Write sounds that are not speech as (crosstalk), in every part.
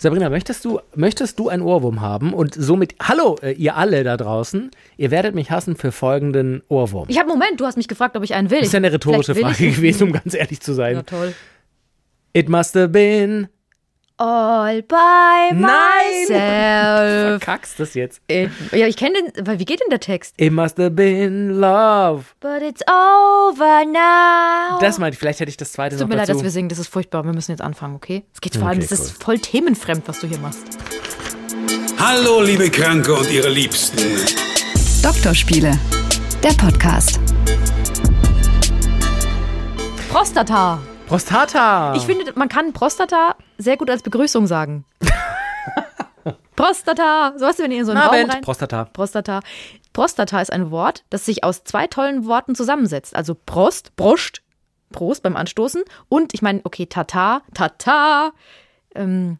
Sabrina, möchtest du, möchtest du einen Ohrwurm haben? Und somit, hallo, äh, ihr alle da draußen, ihr werdet mich hassen für folgenden Ohrwurm. Ich habe Moment, du hast mich gefragt, ob ich einen will. Das ist ja eine rhetorische Frage gewesen, um ganz ehrlich zu sein. Ja, toll. It must have been. All by Nein! myself. (laughs) Verkackst das jetzt. It, ja, ich kenne den, weil wie geht denn der Text? It must have been love. But it's over now. Das meinte ich, vielleicht hätte ich das zweite Es tut noch mir leid, dazu. dass wir singen, das ist furchtbar. Wir müssen jetzt anfangen, okay? Es geht vor allem, Okay, das ist voll themenfremd, was du hier machst. Hallo, liebe Kranke und ihre Liebsten. Doktorspiele, der Podcast. Prostata. Prostata. Ich finde, man kann Prostata sehr gut als Begrüßung sagen. (laughs) Prostata. So weißt du, wenn ihr in so einen Na, Raum Band, rein... Prostata. Prostata. Prostata ist ein Wort, das sich aus zwei tollen Worten zusammensetzt. Also Prost, Brust, Prost beim Anstoßen und ich meine, okay, Tata, Tata. Ähm,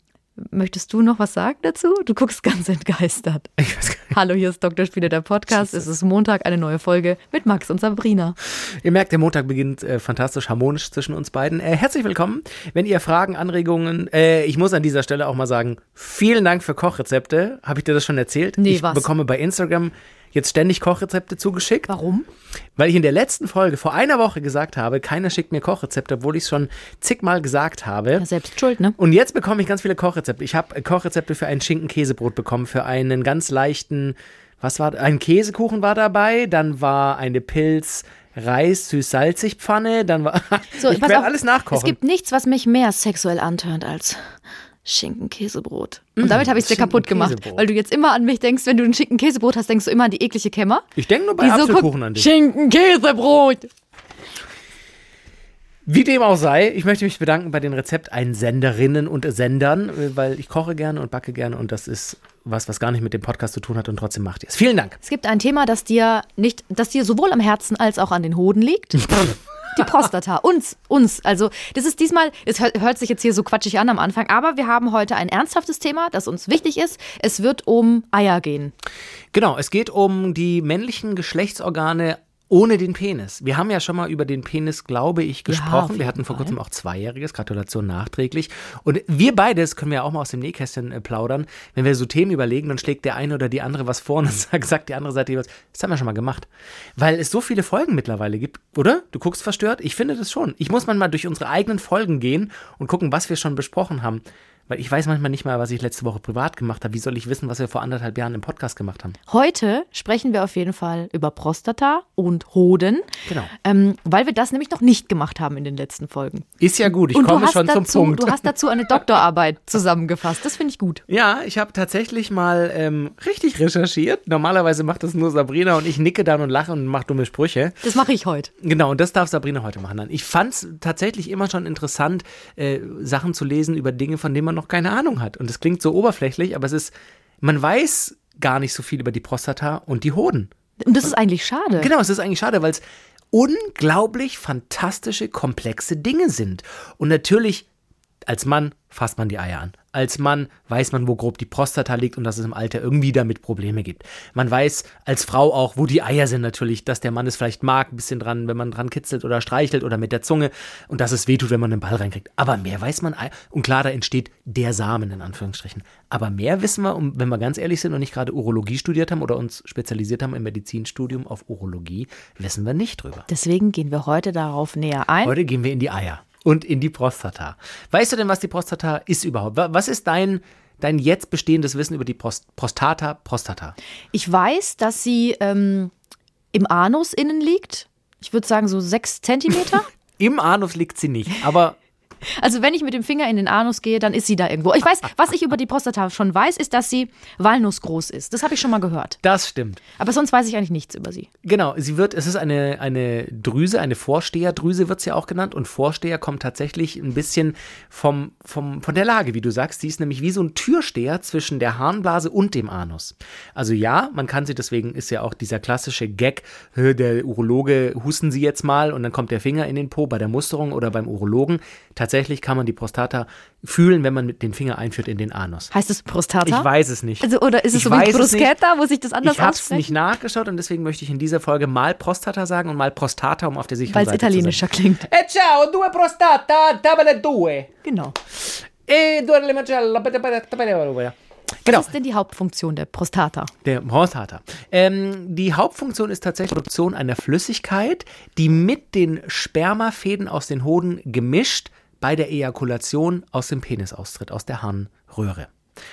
möchtest du noch was sagen dazu? Du guckst ganz entgeistert. (laughs) Hallo, hier ist Dr. Spiele, der Podcast. Es ist Montag, eine neue Folge mit Max und Sabrina. Ihr merkt, der Montag beginnt äh, fantastisch harmonisch zwischen uns beiden. Äh, herzlich willkommen. Wenn ihr Fragen, Anregungen, äh, ich muss an dieser Stelle auch mal sagen, vielen Dank für Kochrezepte. Habe ich dir das schon erzählt? Nee, ich was? bekomme bei Instagram jetzt ständig Kochrezepte zugeschickt. Warum? Weil ich in der letzten Folge vor einer Woche gesagt habe, keiner schickt mir Kochrezepte, obwohl ich es schon zigmal gesagt habe. Ja, selbst schuld, ne? Und jetzt bekomme ich ganz viele Kochrezepte. Ich habe Kochrezepte für ein Schinken-Käsebrot bekommen, für einen ganz leichten, was war, ein Käsekuchen war dabei, dann war eine Pilz Reis süß-salzig Pfanne, dann war So, (laughs) ich werde alles nachkochen. Es gibt nichts, was mich mehr sexuell antörnt als Schinken-Käsebrot. Und damit habe ich es dir kaputt gemacht. Weil du jetzt immer an mich denkst, wenn du ein Schinken-Käsebrot hast, denkst du immer an die eklige Kämmer. ich denke nur bei Die so Apfelkuchen guckt, an dich. Schinken-Käsebrot. Wie dem auch sei, ich möchte mich bedanken bei den Rezepteinsenderinnen und Sendern, weil ich koche gerne und backe gerne und das ist was, was gar nicht mit dem Podcast zu tun hat und trotzdem macht ihr es. Vielen Dank. Es gibt ein Thema, das dir nicht, das dir sowohl am Herzen als auch an den Hoden liegt. (laughs) Die Prostata. Uns, uns. Also, das ist diesmal, es hört, sich jetzt hier so quatschig an am Anfang, aber wir haben heute ein ernsthaftes Thema, das uns wichtig ist. Es wird um Eier gehen. Genau, es geht um die männlichen Geschlechtsorgane ohne den Penis. Wir haben ja schon mal über den Penis, glaube ich, gesprochen. wir jeden hatten vor kurzem auch Zweijähriges, Gratulation nachträglich. Und wir beides können wir ja auch mal aus dem Nähkästchen äh, plaudern. Wenn wir so Themen überlegen, dann schlägt der eine oder die andere was vor und dann (laughs) sagt, sagt die andere Seite jeweils, das haben wir schon mal gemacht. Weil es so viele Folgen mittlerweile gibt, oder? Du guckst verstört? Ich finde das schon. Ich muss manchmal durch unsere eigenen Folgen gehen und gucken, was wir schon besprochen haben. Weil ich weiß manchmal nicht mal, was ich letzte Woche privat gemacht habe. Wie soll ich wissen, was wir vor anderthalb Jahren im Podcast gemacht haben? Heute sprechen wir auf jeden Fall über Prostata und Hoden. Genau. Ähm, weil wir das nämlich noch nicht gemacht haben in den letzten Folgen. Ist ja gut, ich und komme schon dazu, zum Punkt. Du hast dazu eine (laughs) Doktorarbeit zusammengefasst. Das finde ich gut. Ja, ich habe tatsächlich mal ähm, richtig recherchiert. Normalerweise macht das nur Sabrina und ich nicke dann und lache und mache dumme Sprüche. Das mache ich heute. Genau, und das darf Sabrina heute machen. Ich fand es tatsächlich immer schon interessant, äh, Sachen zu lesen über Dinge, von denen man noch keine Ahnung hat. Und das klingt so oberflächlich, aber es ist, man weiß gar nicht so viel über die Prostata und die Hoden. Und das ist eigentlich schade. Genau, es ist eigentlich schade, weil es unglaublich fantastische, komplexe Dinge sind. Und natürlich, als Mann fasst man die Eier an. Als Mann weiß man, wo grob die Prostata liegt und dass es im Alter irgendwie damit Probleme gibt. Man weiß als Frau auch, wo die Eier sind natürlich, dass der Mann es vielleicht mag, ein bisschen dran, wenn man dran kitzelt oder streichelt oder mit der Zunge und dass es wehtut, wenn man einen Ball reinkriegt. Aber mehr weiß man, und klar, da entsteht der Samen in Anführungsstrichen. Aber mehr wissen wir, wenn wir ganz ehrlich sind und nicht gerade Urologie studiert haben oder uns spezialisiert haben im Medizinstudium auf Urologie, wissen wir nicht drüber. Deswegen gehen wir heute darauf näher ein. Heute gehen wir in die Eier und in die Prostata. Weißt du denn, was die Prostata ist überhaupt? Wa- Was ist dein, dein jetzt bestehendes Wissen über die Prost Prostata? Prostata. Ich weiß, dass sie ähm, im Anus innen liegt. Ich würde sagen so sechs Zentimeter. (laughs) Im Anus liegt sie nicht, aber Also wenn ich mit dem Finger in den Anus gehe, dann ist sie da irgendwo. Ich weiß, was ich über die Prostata schon weiß, ist, dass sie walnussgroß ist. Das habe ich schon mal gehört. das stimmt. Aber sonst weiß ich eigentlich nichts über sie. Genau, sie wird, es ist eine, eine Drüse, eine Vorsteherdrüse wird es ja auch genannt und Vorsteher kommt tatsächlich ein bisschen vom, vom, von der Lage, wie du sagst. Sie ist nämlich wie so ein Türsteher zwischen der Harnblase und dem Anus. Also ja, man kann sie, deswegen ist ja auch dieser klassische Gag, "Hö, der Urologe, husten Sie jetzt mal und dann kommt der Finger in den Po bei der Musterung oder beim Urologen. Tatsächlich kann man die Prostata fühlen, wenn man mit den Finger einführt in den Anus. Heißt es Prostata? Ich weiß es nicht. Also, oder ist es Ich so wie. Bruschetta, wo sich das anders Ich habe es nicht nachgeschaut und deswegen möchte ich in dieser Folge mal Prostata sagen und mal Prostata, um auf der sicheren Weil es Seite italienischer zu sein. klingt. E ciao, due prostata, tabelle due. Genau. Eh, due le macella, Genau, Was ist denn die Hauptfunktion der Prostata? der Prostata. Ähm, die Hauptfunktion ist tatsächlich die Produktion einer Flüssigkeit, die mit den Spermafäden aus den Hoden gemischt bei der Ejakulation aus dem Penis austritt, aus der Harnröhre.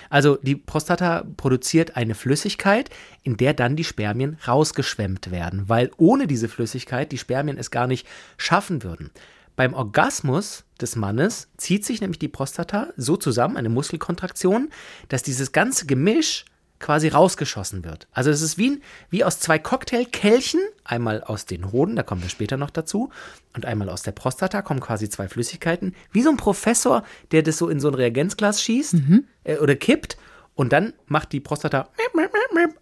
Also die Prostata produziert eine Flüssigkeit, in der dann die Spermien rausgeschwemmt werden, weil ohne diese Flüssigkeit die Spermien es gar nicht schaffen würden. Beim Orgasmus des Mannes zieht sich nämlich die Prostata so zusammen, eine Muskelkontraktion, dass dieses ganze Gemisch quasi rausgeschossen wird. Also es ist wie, ein- wie aus zwei Cocktailkelchen, einmal aus den Hoden, da kommen wir später noch dazu, und einmal aus der Prostata kommen quasi zwei Flüssigkeiten, wie so ein Professor, der das so in so ein Reagenzglas schießt äh, oder kippt und dann macht die Prostata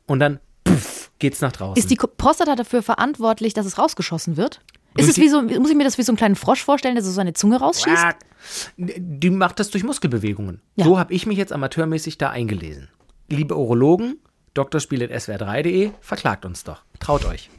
und dann puff, geht's nach draußen. Ist die Prostata dafür verantwortlich, dass es rausgeschossen wird? Ist es wie so, muss ich mir das wie so einen kleinen Frosch vorstellen, der so seine Zunge rausschießt? Die macht das durch Muskelbewegungen. Ja. So habe ich mich jetzt amateurmäßig da eingelesen. Liebe Urologen, drspiel.swr3.de, verklagt uns doch. Traut euch.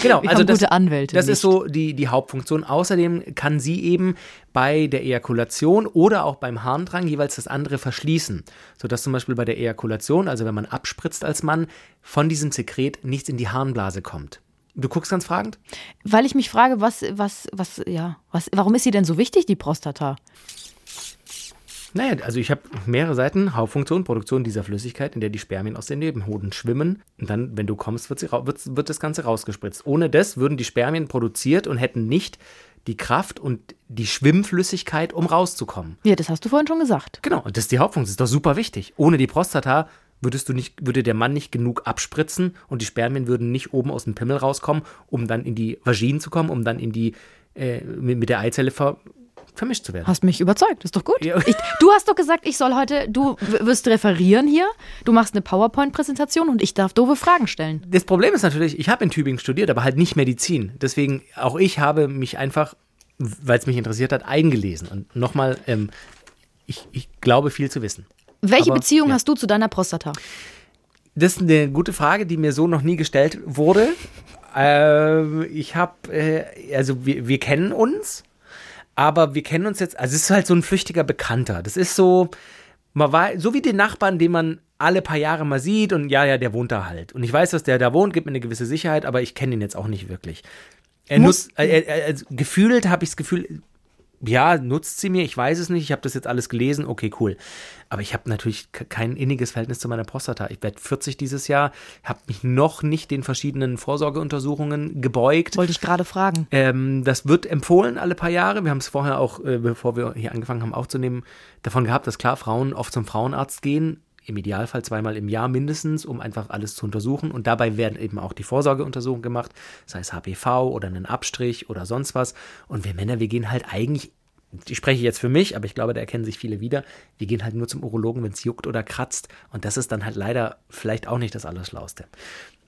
Genau, also das, gute Anwälte, das ist so die, die Hauptfunktion. Außerdem kann sie eben bei der Ejakulation oder auch beim Harndrang jeweils das andere verschließen, sodass zum Beispiel bei der Ejakulation, also wenn man abspritzt als Mann, von diesem Sekret nichts in die Harnblase kommt. Du guckst ganz fragend? Weil ich mich frage, was, was, was, ja, was, warum ist sie denn so wichtig, die Prostata? Naja, also ich habe mehrere Seiten, Hauptfunktion, Produktion dieser Flüssigkeit, in der die Spermien aus den Nebenhoden schwimmen. Und dann, wenn du kommst, wird, sie, wird, wird das Ganze rausgespritzt. Ohne das würden die Spermien produziert und hätten nicht die Kraft und die Schwimmflüssigkeit, um rauszukommen. Ja, das hast du vorhin schon gesagt. Genau, und das ist die Hauptfunktion, das ist doch super wichtig. Ohne die Prostata würdest du nicht, würde der Mann nicht genug abspritzen und die Spermien würden nicht oben aus dem Pimmel rauskommen, um dann in die Vaginen zu kommen, um dann in die, äh, mit, mit der Eizelle ver, vermischt zu werden. Hast mich überzeugt, ist doch gut. Ja. Ich, du hast doch gesagt, ich soll heute, du wirst referieren hier, du machst eine PowerPoint-Präsentation und ich darf doofe Fragen stellen. Das Problem ist natürlich, ich habe in Tübingen studiert, aber halt nicht Medizin. Deswegen, auch ich habe mich einfach, weil es mich interessiert hat, eingelesen. Und nochmal, ähm, ich, ich glaube viel zu wissen. Welche Aber, Beziehung ja. hast du zu deiner Prostata? Das ist eine gute Frage, die mir so noch nie gestellt wurde. Ähm, ich habe, äh, also wir, wir kennen uns, aber wir kennen uns jetzt, also es ist halt so ein flüchtiger Bekannter. Das ist so, man war, so wie den Nachbarn, den man alle paar Jahre mal sieht und ja, ja, der wohnt da halt. Und ich weiß, dass der da wohnt, gibt mir eine gewisse Sicherheit, aber ich kenne ihn jetzt auch nicht wirklich. Er Muss- nutzt, äh, äh, also gefühlt habe ich das Gefühl, ja, nutzt sie mir, ich weiß es nicht, ich habe das jetzt alles gelesen, okay, cool. Aber ich habe natürlich ke- kein inniges Verhältnis zu meiner Prostata. Ich werde 40 dieses Jahr, habe mich noch nicht den verschiedenen Vorsorgeuntersuchungen gebeugt. Wollte ich gerade fragen. Ähm, das wird empfohlen alle paar Jahre. Wir haben es vorher auch, äh, bevor wir hier angefangen haben aufzunehmen, davon gehabt, dass klar Frauen oft zum Frauenarzt gehen. Im Idealfall zweimal im Jahr mindestens, um einfach alles zu untersuchen. Und dabei werden eben auch die Vorsorgeuntersuchungen gemacht, sei es HPV oder einen Abstrich oder sonst was. Und wir Männer, wir gehen halt eigentlich, ich spreche jetzt für mich, aber ich glaube, da erkennen sich viele wieder, wir gehen halt nur zum Urologen, wenn es juckt oder kratzt. Und das ist dann halt leider vielleicht auch nicht das Allerschlauste.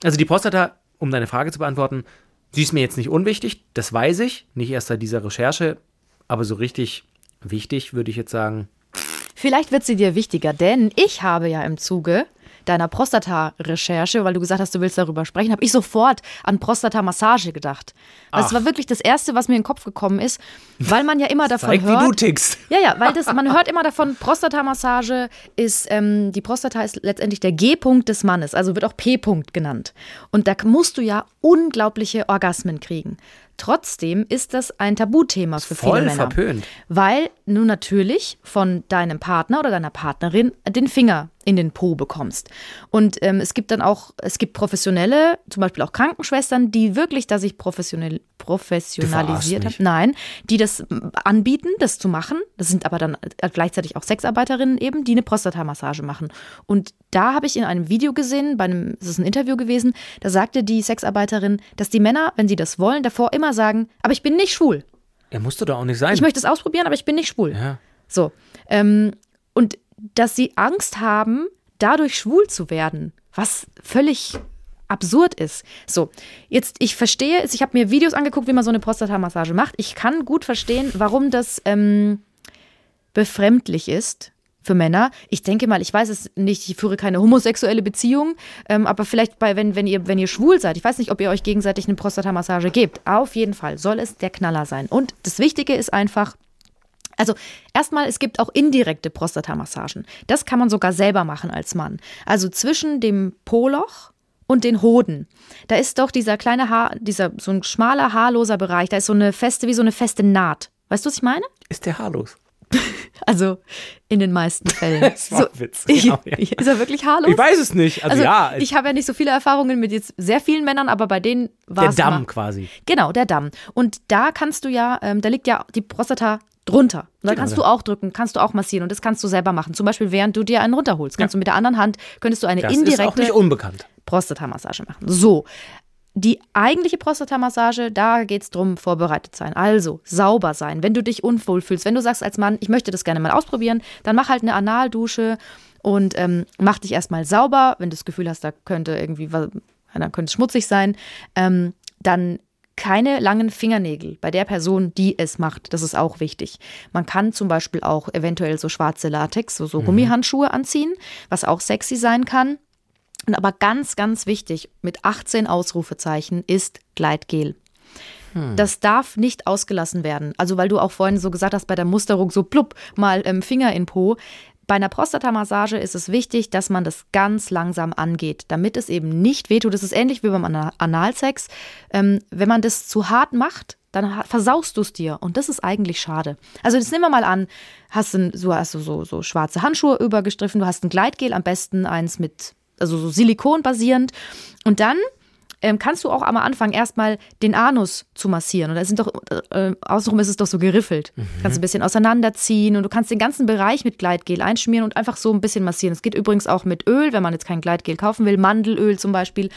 Also die Prostata, um deine Frage zu beantworten, sie ist mir jetzt nicht unwichtig, das weiß ich, nicht erst seit dieser Recherche, aber so richtig wichtig würde ich jetzt sagen, Vielleicht wird sie dir wichtiger, denn ich habe ja im Zuge deiner Prostata-Recherche, weil du gesagt hast, du willst darüber sprechen, habe ich sofort an Prostata-Massage gedacht. Also Ach. war wirklich das Erste, was mir in den Kopf gekommen ist, weil man ja immer davon zeig, hört. wie du tickst. Ja, ja, weil das, man hört immer davon, Prostata-Massage ist, ähm, die Prostata ist letztendlich der G-Punkt des Mannes, also wird auch P-Punkt genannt. Und da musst du ja unglaubliche Orgasmen kriegen. Trotzdem ist das ein Tabuthema für Voll viele Männer. verpönt. Weil du natürlich von deinem Partner oder deiner Partnerin den Finger in den Po bekommst. Und ähm, es gibt dann auch, es gibt professionelle, zum Beispiel auch Krankenschwestern, die wirklich da sich professionell, professionalisiert haben. Nein, die das m, anbieten, das zu machen. Das sind aber dann äh, gleichzeitig auch Sexarbeiterinnen eben, die eine Prostatamassage machen. Und da habe ich in einem Video gesehen, bei einem, das ist ein Interview gewesen, da sagte die Sexarbeiterin, dass die Männer, wenn sie das wollen, davor immer sagen, aber ich bin nicht schwul. Er musste doch auch nicht sein. Ich möchte es ausprobieren, aber ich bin nicht schwul. ja. So. Ähm, und dass sie Angst haben, dadurch schwul zu werden, was völlig absurd ist. So, jetzt, ich verstehe es, ich habe mir Videos angeguckt, wie man so eine Prostata-Massage macht. Ich kann gut verstehen, warum das ähm, befremdlich ist für Männer. Ich denke mal, ich weiß es nicht, ich führe keine homosexuelle Beziehung, ähm, aber vielleicht bei, wenn, wenn, ihr, wenn ihr schwul seid, ich weiß nicht, ob ihr euch gegenseitig eine Prostata-Massage gebt. Auf jeden Fall soll es der Knaller sein. Und das Wichtige ist einfach, Also erstmal, es gibt auch indirekte Prostatamassagen. Das kann man sogar selber machen als Mann. Also zwischen dem Poloch und den Hoden. Da ist doch dieser kleine Haar, dieser so ein schmaler, haarloser Bereich. Da ist so eine feste, wie so eine feste Naht. Weißt du, was ich meine? Ist der haarlos? (laughs) Also in den meisten Fällen. (laughs) Das war ein Witz, genau, ja. Ist er wirklich haarlos? Ich weiß es nicht. Also, Also ja, ich habe ja nicht so viele Erfahrungen mit jetzt sehr vielen Männern, aber bei denen war der es Damm immer- quasi. Genau, der Damm. Und da kannst du ja, ähm, da liegt ja die Prostata drunter. Und da Genau, kannst ja. du auch drücken, kannst du auch massieren und das kannst du selber machen. Zum Beispiel, während du dir einen runterholst, kannst du mit der anderen Hand, könntest du eine Das ist auch indirekte nicht unbekannt. Prostata-Massage machen. So. Die eigentliche Prostata-Massage, da geht es darum, vorbereitet sein. Also sauber sein. Wenn du dich unwohl fühlst, wenn du sagst als Mann, ich möchte das gerne mal ausprobieren, dann mach halt eine Analdusche und ähm, mach dich erstmal sauber. Wenn du das Gefühl hast, da könnte irgendwie, was- da könnte es schmutzig sein, ähm, dann keine langen Fingernägel bei der Person, die es macht. Das ist auch wichtig. Man kann zum Beispiel auch eventuell so schwarze Latex, so, so Gummihandschuhe anziehen, was auch sexy sein kann. Und aber ganz, ganz wichtig, mit 18 Ausrufezeichen ist Gleitgel. Das darf nicht ausgelassen werden. Also, weil du auch vorhin so gesagt hast, bei der Musterung so plupp mal ähm, Finger in Po. Bei einer Prostatamassage ist es wichtig, dass man das ganz langsam angeht, damit es eben nicht wehtut. Das ist ähnlich wie beim Ana- Analsex. Ähm, wenn man das zu hart macht, dann versaust du es dir. Und das ist eigentlich schade. Also, jetzt nehmen wir mal an, hast du so, hast so, so schwarze Handschuhe übergestriffen, du hast ein Gleitgel, am besten eins mit, also so Silikon basierend. Und dann ähm, kannst du auch am Anfang erstmal den Anus zu massieren. Und da sind doch, äh, außenrum ist es doch so geriffelt. Kannst ein bisschen auseinanderziehen und du kannst den ganzen Bereich mit Gleitgel einschmieren und einfach so ein bisschen massieren. Es geht übrigens auch mit Öl, wenn man jetzt kein Gleitgel kaufen will, Mandelöl zum Beispiel.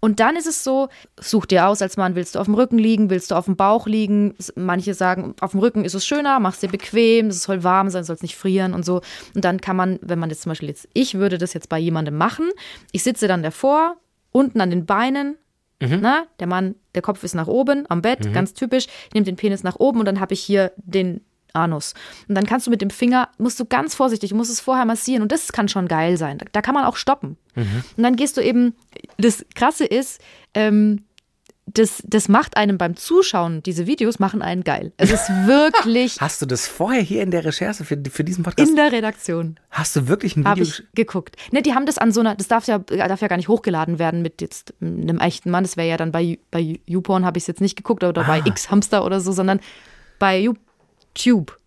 Und dann ist es so, such dir aus als Mann, willst du auf dem Rücken liegen, willst du auf dem Bauch liegen. Manche sagen, auf dem Rücken ist es schöner, mach's dir bequem, es soll warm sein, soll es nicht frieren und so. Und dann kann man, wenn man jetzt zum Beispiel jetzt, ich würde das jetzt bei jemandem machen, ich sitze dann davor, unten an den Beinen, na, der Mann, der Kopf ist nach oben am Bett, ganz typisch. Ich nehme den Penis nach oben und dann habe ich hier den Anus. Und dann kannst du mit dem Finger, musst du ganz vorsichtig, du musst es vorher massieren und das kann schon geil sein. Da, da kann man auch stoppen. Und dann gehst du eben, das Krasse ist, ähm, das, das macht einem beim Zuschauen, diese Videos machen einen geil. Es ist (laughs) wirklich Hast du das vorher hier in der Recherche für, für diesen Podcast? in der Redaktion. hast du wirklich ein Video? ich geguckt. Ne, die haben das an so einer, das darf ja, darf ja gar nicht hochgeladen werden mit jetzt einem echten Mann. Das wäre ja dann bei, bei YouPorn habe ich es jetzt nicht geguckt oder bei Ah. X-Hamster oder so, sondern bei YouTube.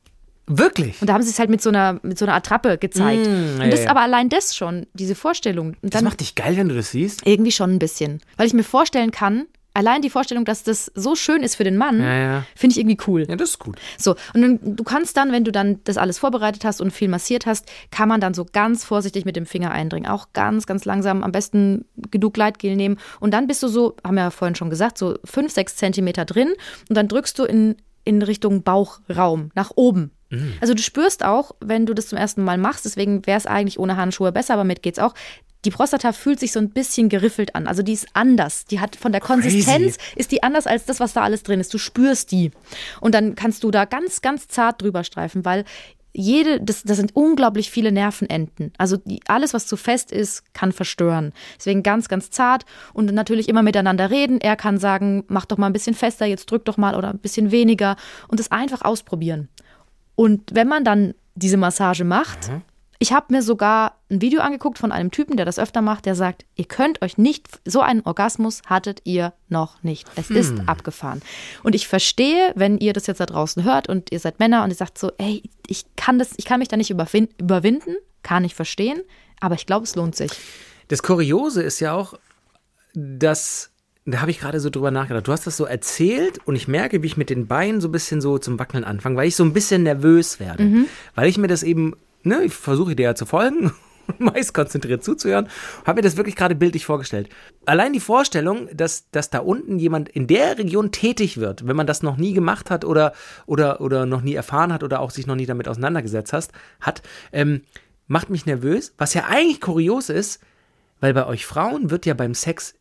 Wirklich? Und da haben sie es halt mit so einer, mit so einer Attrappe gezeigt. Mm, ja, und das ja. aber allein das schon, diese Vorstellung. Das macht dich geil, wenn du das siehst? irgendwie schon ein bisschen. Weil ich mir vorstellen kann, allein die Vorstellung, dass das so schön ist für den Mann, Ja, ja. finde ich irgendwie cool. Ja, das ist gut. So, und dann, du kannst dann, wenn du dann das alles vorbereitet hast und viel massiert hast, kann man dann so ganz vorsichtig mit dem Finger eindringen. Auch ganz, ganz langsam, am besten genug Gleitgel nehmen. Und dann bist du so, haben wir ja vorhin schon gesagt, so fünf, sechs Zentimeter drin und dann drückst du in, in Richtung Bauchraum, nach oben. Also du spürst auch, wenn du das zum ersten Mal machst, deswegen wäre es eigentlich ohne Handschuhe besser, aber mit geht's auch. Die Prostata fühlt sich so ein bisschen geriffelt an. Also die ist anders. Die hat von der Konsistenz ist die anders als das, was da alles drin ist. Du spürst die. Und dann kannst du da ganz, ganz zart drüber streifen, weil jede, das, das sind unglaublich viele Nervenenden. Also die, alles, was zu fest ist, kann verstören. Deswegen ganz, ganz zart und natürlich immer miteinander reden. Er kann sagen, mach doch mal ein bisschen fester, jetzt drück doch mal oder ein bisschen weniger und es einfach ausprobieren. Und wenn man dann diese Massage macht, ich habe mir sogar ein Video angeguckt von einem Typen, der das öfter macht, der sagt, ihr könnt euch nicht, so einen Orgasmus hattet ihr noch nicht. Es ist abgefahren. Und ich verstehe, wenn ihr das jetzt da draußen hört und ihr seid Männer und ihr sagt so, ey, ich kann das, ich kann mich da nicht überwin überwinden, kann ich verstehen, aber ich glaube, es lohnt sich. Das Kuriose ist ja auch, dass, da habe ich gerade so drüber nachgedacht. Du hast das so erzählt und ich merke, wie ich mit den Beinen so ein bisschen so zum Wackeln anfange, weil ich so ein bisschen nervös werde. Mhm. Weil ich mir das eben, ne, ich versuche dir ja zu folgen (laughs) meist konzentriert zuzuhören, habe mir das wirklich gerade bildlich vorgestellt. Allein die Vorstellung, dass, dass da unten jemand in der Region tätig wird, wenn man das noch nie gemacht hat oder, oder, oder noch nie erfahren hat oder auch sich noch nie damit auseinandergesetzt hast, hat, ähm, macht mich nervös, was ja eigentlich kurios ist, weil bei euch Frauen wird ja beim Sex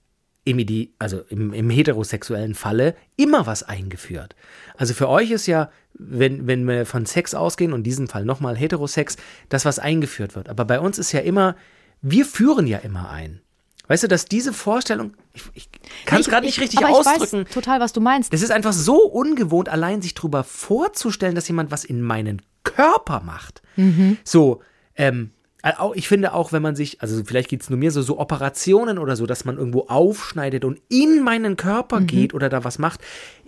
im, also im, im heterosexuellen Falle immer was eingeführt. Also für euch ist ja, wenn, wenn wir von Sex ausgehen und in diesem Fall nochmal Heterosex, das, was eingeführt wird. Aber bei uns ist ja immer, wir führen ja immer ein. Weißt du, dass diese Vorstellung, ich, ich kann es Ich- gerade nicht ich- richtig aber ausdrücken. Ich weiß total, was du meinst. Das ist einfach so ungewohnt, allein sich darüber vorzustellen, dass jemand was in meinen Körper macht. So, ähm, ich finde auch, wenn man sich, also vielleicht geht es nur mir so, so Operationen oder so, dass man irgendwo aufschneidet und in meinen Körper geht oder da was macht.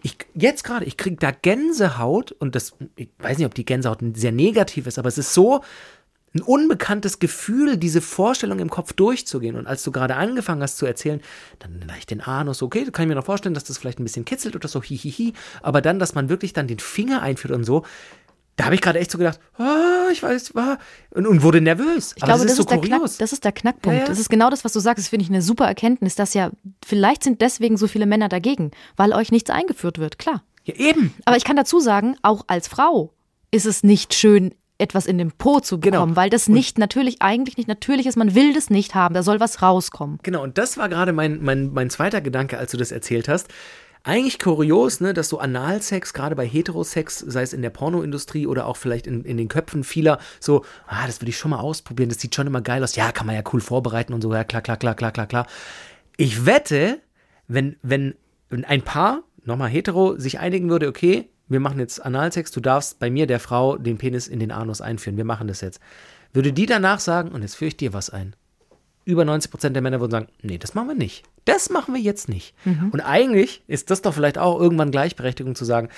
Ich, jetzt gerade, ich kriege da Gänsehaut und das, ich weiß nicht, ob die Gänsehaut sehr negativ ist, aber es ist so ein unbekanntes Gefühl, diese Vorstellung im Kopf durchzugehen. Und als du gerade angefangen hast zu erzählen, dann leicht den Anus, okay, da kann ich mir noch vorstellen, dass das vielleicht ein bisschen kitzelt oder so, hihihi. Aber dann, dass man wirklich dann den Finger einführt und so, da habe ich gerade echt so gedacht, ah, ich weiß, ah, und, und wurde nervös. Ich Aber glaube, das ist so ist, der Knack, kurios. das ist der Knackpunkt. Ja, ja. Das ist genau das, was du sagst. Das finde ich eine super Erkenntnis, dass ja, vielleicht sind deswegen so viele Männer dagegen, weil euch nichts eingeführt wird, klar. ja, eben. Aber ich kann dazu sagen, auch als Frau ist es nicht schön, etwas in den Po zu Genau. bekommen, weil das nicht natürlich, eigentlich nicht natürlich ist. Man will das nicht haben. Da soll was rauskommen. Genau, und das war gerade mein, mein, mein zweiter Gedanke, als du das erzählt hast. Eigentlich kurios, ne, dass so Analsex, gerade bei Heterosex, sei es in der Pornoindustrie oder auch vielleicht in, in den Köpfen vieler, so, ah, das will ich schon mal ausprobieren, das sieht schon immer geil aus. Ja, kann man ja cool vorbereiten und so, ja, klar, klar, klar, klar, klar, klar. Ich wette, wenn, wenn, wenn ein Paar, nochmal hetero, sich einigen würde, okay, wir machen jetzt Analsex, du darfst bei mir, der Frau, den Penis in den Anus einführen, wir machen das jetzt. Würde die danach sagen, und jetzt führe ich dir was ein über 90 Prozent der Männer würden sagen, nee, das machen wir nicht. Das machen wir jetzt nicht. Und eigentlich ist das doch vielleicht auch irgendwann Gleichberechtigung zu sagen,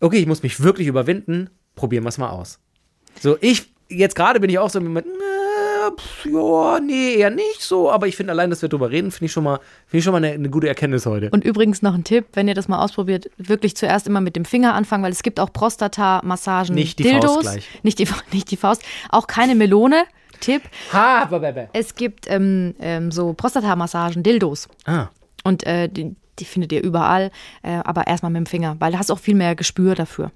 okay, ich muss mich wirklich überwinden, probieren wir es mal aus. So, ich, jetzt gerade bin ich auch so mit, äh, ja, nee, eher nicht so, aber ich finde allein, dass wir drüber reden, finde ich schon mal, finde ich schon mal eine, eine gute Erkenntnis heute. Und übrigens noch ein Tipp, wenn ihr das mal ausprobiert, wirklich zuerst immer mit dem Finger anfangen, weil es gibt auch Prostata-Massagen. Nicht die Dildos, Faust gleich. Nicht die, (laughs) nicht die Faust. Auch keine Melone. Tipp. ha, bababa. Es gibt ähm, ähm, so Prostata-Massagen, Dildos. Ah, Und äh, die, die findet ihr überall, äh, aber erstmal mit dem Finger, weil da hast du auch viel mehr Gespür dafür.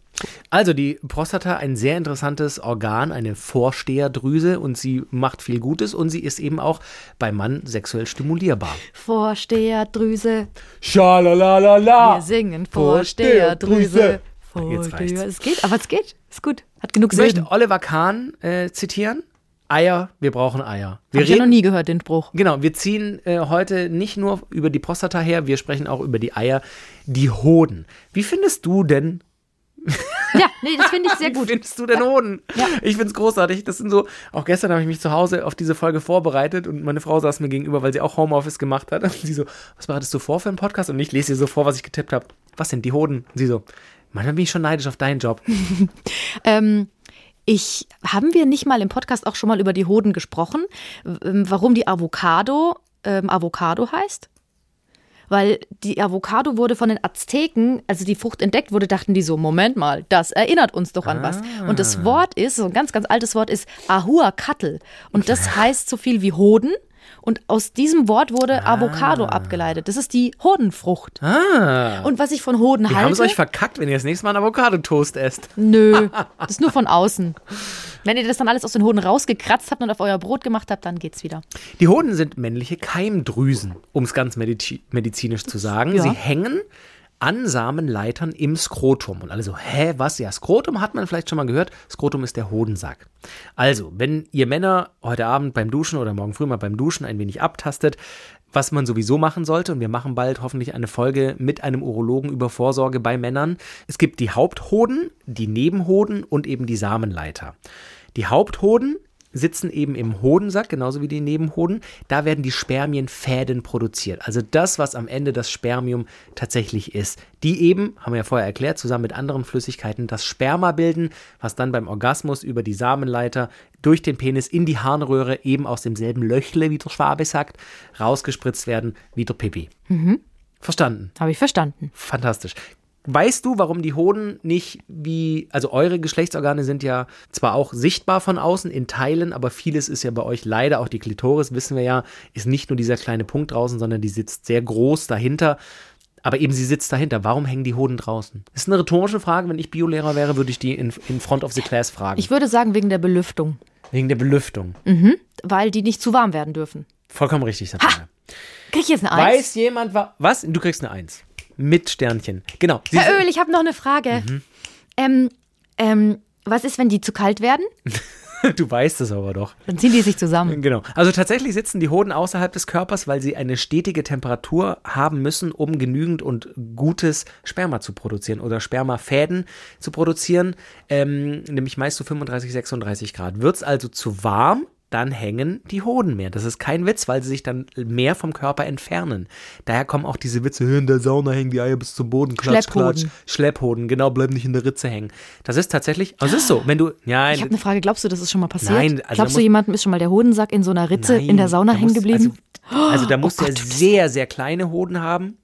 Also die Prostata, ein sehr interessantes Organ, eine Vorsteherdrüse und sie macht viel Gutes und sie ist eben auch beim Mann sexuell stimulierbar. Vorsteherdrüse, Schalalalala. wir singen Vorsteherdrüse. Jetzt reicht's. Vorsteher. Es geht, aber es geht. Ist gut. Hat genug Ich möchte. Oliver Kahn äh, zitieren. Eier, wir brauchen Eier. Wir Hab ich ja noch nie gehört, den Spruch. Genau, wir ziehen äh, heute nicht nur über die Prostata her, wir sprechen auch über die Eier, die Hoden. Wie findest du denn, (laughs) Ja, nee, das finde ich sehr wie gut. findest du denn Hoden? Ja. Ich find's großartig. Das sind so, auch gestern habe ich mich zu Hause auf diese Folge vorbereitet und meine Frau saß mir gegenüber, weil sie auch Homeoffice gemacht hat. Und sie so, was bereitest du vor für einen Podcast? Und ich lese ihr so vor, was ich getippt habe. Was sind die Hoden? Und sie so, manchmal bin ich schon neidisch auf deinen Job. (laughs) Ähm, ich, haben wir nicht mal im Podcast auch schon mal über die Hoden gesprochen, ähm, warum die Avocado ähm, Avocado heißt? Weil die Avocado wurde von den Azteken, als die Frucht entdeckt wurde, dachten die so, Moment mal, das erinnert uns doch an was. Und das Wort ist, so ein ganz, ganz altes Wort ist Ahuacatl. Und das heißt so viel wie Hoden. Und aus diesem Wort wurde Avocado abgeleitet. Das ist die Hodenfrucht. Ah. Und was ich von Hoden Wir haben es halte. euch verkackt, wenn ihr das nächste Mal einen Avocado-Toast esst. Nö, (laughs) das ist nur von außen. Wenn ihr das dann alles aus den Hoden rausgekratzt habt und auf euer Brot gemacht habt, dann geht's wieder. Die Hoden sind männliche Keimdrüsen, um es ganz medizi medizinisch zu sagen. Ja. Sie hängen an Samenleitern im Skrotum. Und alle so, hä, was? Ja, Skrotum hat man vielleicht schon mal gehört. Skrotum ist der Hodensack. Also, wenn ihr Männer heute Abend beim Duschen oder morgen früh mal beim Duschen ein wenig abtastet, was man sowieso machen sollte, und wir machen bald hoffentlich eine Folge mit einem Urologen über Vorsorge bei Männern. Es gibt die Haupthoden, die Nebenhoden und eben die Samenleiter. Die Haupthoden sitzen eben im Hodensack, genauso wie die Nebenhoden. Da werden die Spermienfäden produziert. Also das, was am Ende das Spermium tatsächlich ist. Die eben, haben wir ja vorher erklärt, zusammen mit anderen Flüssigkeiten das Sperma bilden, was dann beim Orgasmus über die Samenleiter durch den Penis in die Harnröhre eben aus demselben Löchle, wie der Schwabe sagt, rausgespritzt werden, wie der Pipi. Verstanden. Habe ich verstanden. Fantastisch. Weißt du, warum die Hoden nicht wie, also eure Geschlechtsorgane sind ja zwar auch sichtbar von außen in Teilen, aber vieles ist ja bei euch leider auch die Klitoris, wissen wir ja, ist nicht nur dieser kleine Punkt draußen, sondern die sitzt sehr groß dahinter. Aber eben sie sitzt dahinter. Warum hängen die Hoden draußen? Ist eine rhetorische Frage. Wenn ich Biolehrer wäre, würde ich die in, in Front of the Class fragen. Ich würde sagen, wegen der Belüftung. Wegen der Belüftung. Weil die nicht zu warm werden dürfen. Vollkommen richtig, Sabrina. Krieg ich jetzt eine Eins? Weiß jemand, wa was? Du kriegst eine Eins. Mit Sternchen. Genau. Sie Herr Öl, ich habe noch eine Frage. Mhm. Ähm, ähm, was ist, wenn die zu kalt werden? (laughs) du weißt es aber doch. Dann ziehen die sich zusammen. Genau. Also tatsächlich sitzen die Hoden außerhalb des Körpers, weil sie eine stetige Temperatur haben müssen, um genügend und gutes Sperma zu produzieren oder Spermafäden zu produzieren, ähm, nämlich meist so 35, 36 Grad. Wird es also zu warm, dann hängen die Hoden mehr. Das ist kein Witz, weil sie sich dann mehr vom Körper entfernen. Daher kommen auch diese Witze, in der Sauna hängen die Eier bis zum Boden, klatsch, Schlepphoden. klatsch. Schlepphoden, genau, bleiben nicht in der Ritze hängen. Das ist tatsächlich, also es ist so, wenn du, ja, Ich habe eine Frage, glaubst du, das ist schon mal passiert? Nein, also glaubst du, jemandem ist schon mal der Hodensack in so einer Ritze in der Sauna hängen geblieben? Also, also da musst du ja sehr, sehr kleine Hoden haben.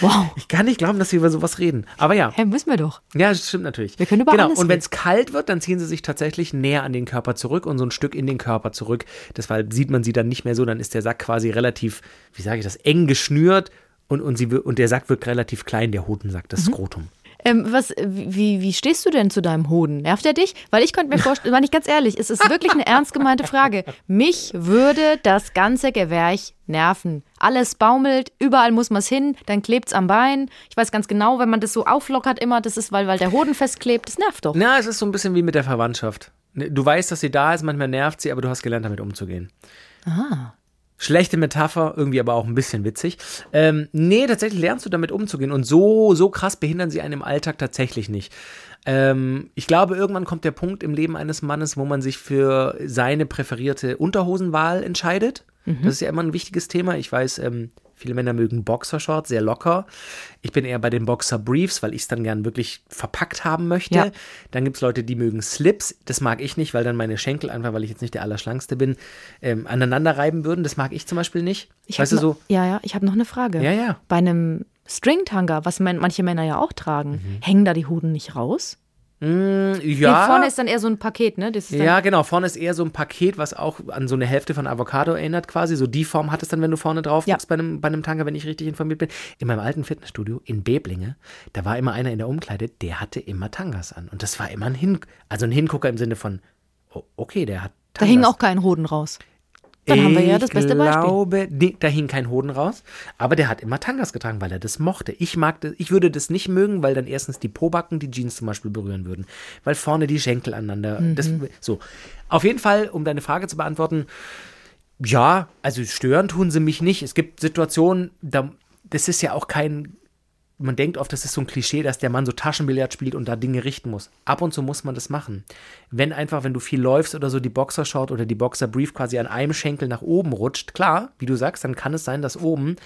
Wow. Ich kann nicht glauben, dass wir über sowas reden. Aber ja. Hä, müssen wir doch. Ja, das stimmt natürlich. Wir können über genau. Und wenn es kalt wird, dann ziehen sie sich tatsächlich näher an den Körper zurück und so ein Stück in den Körper zurück. Deshalb sieht man sie dann nicht mehr so. Dann ist der Sack quasi relativ, wie sage ich das, eng geschnürt und, und, sie, und der Sack wirkt relativ klein, der Hodensack, Mhm. das Skrotum. Ähm, was, wie, wie stehst du denn zu deinem Hoden? Nervt er dich? Weil ich könnte mir vorstellen, war nicht ganz ehrlich, es ist wirklich eine ernst gemeinte Frage. Mich würde das ganze Gewerch nerven. Alles baumelt, überall muss man es hin, dann klebt's am Bein. Ich weiß ganz genau, wenn man das so auflockert immer, das ist, weil, weil der Hoden festklebt, das nervt doch. Na, es ist so ein bisschen wie mit der Verwandtschaft. Ne, Du weißt, dass sie da ist, manchmal nervt sie, aber du hast gelernt, damit umzugehen. Ah. Schlechte Metapher, irgendwie aber auch ein bisschen witzig. Ähm, nee, tatsächlich lernst du damit umzugehen. Und so, so krass behindern sie einen im Alltag tatsächlich nicht. Ähm, ich glaube, irgendwann kommt der Punkt im Leben eines Mannes, wo man sich für seine präferierte Unterhosenwahl entscheidet. Das ist ja immer ein wichtiges Thema. Ich weiß, ähm, viele Männer mögen Boxershorts, sehr locker. Ich bin eher bei den Boxer Briefs, weil ich es dann gern wirklich verpackt haben möchte. Ja. Dann gibt es Leute, die mögen Slips. Das mag ich nicht, weil dann meine Schenkel, einfach weil ich jetzt nicht der Allerschlankste bin, ähm, aneinander reiben würden. Das mag ich zum Beispiel nicht. Ich weißt du so? Ja, ja, ich habe noch eine Frage. Ja, ja. Bei einem Stringtanga, was man, manche Männer ja auch tragen, hängen da die Hoden nicht raus? Mm, Nee, ja. vorne ist dann eher so ein Paket, ne? Ja, genau. Vorne ist eher so ein Paket, was auch an so eine Hälfte von Avocado erinnert, quasi. So die Form hat es dann, wenn du vorne drauf Ja. guckst bei, einem, bei einem Tanga, wenn ich richtig informiert bin. In meinem alten Fitnessstudio in Beblinge, da war immer einer in der Umkleide, der hatte immer Tangas an. Und das war immer ein Hin also ein Hingucker im Sinne von, oh, okay, der hat Da Tangas. hing auch kein Hoden raus. Dann haben wir ja das beste Ich Beispiel. glaube, nee, da hing kein Hoden raus, aber der hat immer Tangas getragen, weil er das mochte. Ich mag das, ich würde das nicht mögen, weil dann erstens die Pobacken die Jeans zum Beispiel berühren würden, weil vorne die Schenkel aneinander. Das, Mhm. so. Auf jeden Fall, um deine Frage zu beantworten, ja, also stören tun sie mich nicht. Es gibt Situationen, da, das ist ja auch kein, man denkt oft, das ist so ein Klischee, dass der Mann so Taschenbillard spielt und da Dinge richten muss. Ab und zu muss man das machen. Wenn einfach, wenn du viel läufst oder so, die Boxershort oder die Boxerbrief quasi an einem Schenkel nach oben rutscht, klar, wie du sagst, dann kann es sein, dass oben